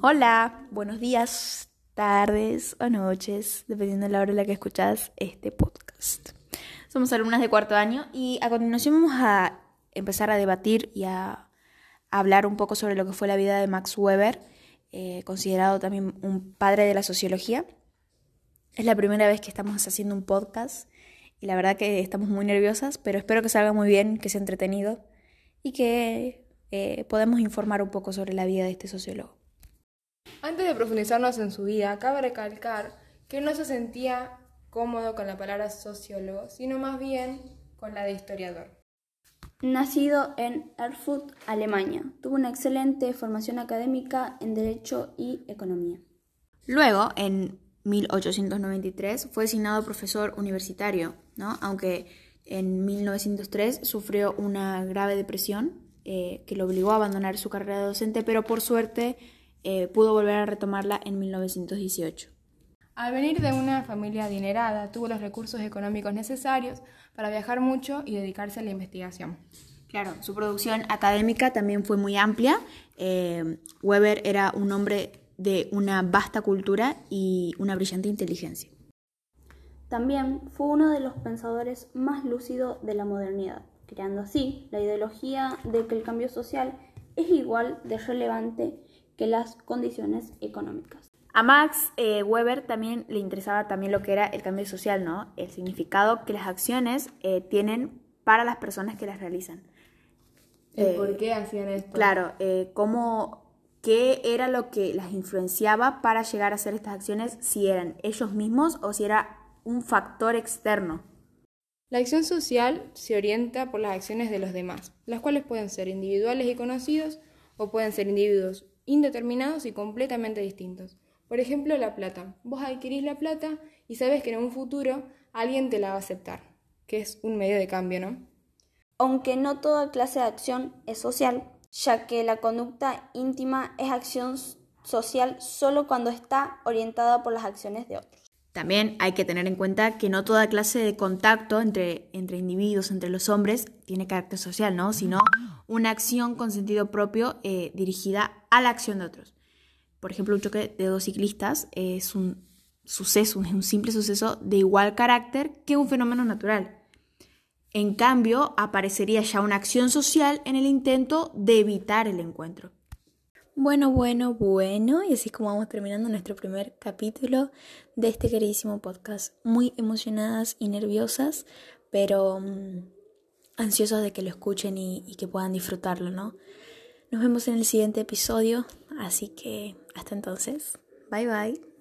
Hola, buenos días, tardes o noches, dependiendo de la hora en la que escuchas este podcast. Somos alumnas de cuarto año y a continuación vamos a empezar a debatir y a hablar un poco sobre lo que fue la vida de Max Weber, eh, considerado también un padre de la sociología. Es la primera vez que estamos haciendo un podcast y la verdad que estamos muy nerviosas, pero espero que salga muy bien, que sea entretenido y que eh, podamos informar un poco sobre la vida de este sociólogo. Antes de profundizarnos en su vida, cabe recalcar que no se sentía cómodo con la palabra sociólogo, sino más bien con la de historiador. Nacido en Erfurt, Alemania, tuvo una excelente formación académica en Derecho y Economía. Luego, en 1893, fue designado profesor universitario, ¿no? aunque en 1903 sufrió una grave depresión eh, que lo obligó a abandonar su carrera docente, pero por suerte eh, pudo volver a retomarla en 1918. Al venir de una familia adinerada, tuvo los recursos económicos necesarios para viajar mucho y dedicarse a la investigación. Claro, su producción académica también fue muy amplia. Eh, Weber era un hombre de una vasta cultura y una brillante inteligencia. También fue uno de los pensadores más lúcidos de la modernidad creando así la ideología de que el cambio social es igual de relevante que las condiciones económicas. A Max eh, Weber también le interesaba también lo que era el cambio social, ¿no? El significado que las acciones eh, tienen para las personas que las realizan. ¿El por qué hacían esto? Claro, cómo, qué era lo que las influenciaba para llegar a hacer estas acciones, si eran ellos mismos o si era un factor externo. La acción social se orienta por las acciones de los demás, las cuales pueden ser individuales y conocidos o pueden ser individuos indeterminados y completamente distintos. Por ejemplo, la plata. Vos adquirís la plata y sabes que en un futuro alguien te la va a aceptar, que es un medio de cambio, ¿no? Aunque no toda clase de acción es social, ya que la conducta íntima es acción social solo cuando está orientada por las acciones de otros. También hay que tener en cuenta que no toda clase de contacto entre, entre individuos, entre los hombres, tiene carácter social, ¿no? Sino una acción con sentido propio eh, dirigida a la acción de otros. Por ejemplo, un choque de dos ciclistas es un suceso, es un simple suceso de igual carácter que un fenómeno natural. En cambio, aparecería ya una acción social en el intento de evitar el encuentro. Bueno, bueno, bueno, y así como vamos terminando nuestro primer capítulo de este queridísimo podcast. Muy emocionadas y nerviosas, pero mm, ansiosas de que lo escuchen y que puedan disfrutarlo, ¿no? Nos vemos en el siguiente episodio, así que hasta entonces, bye bye.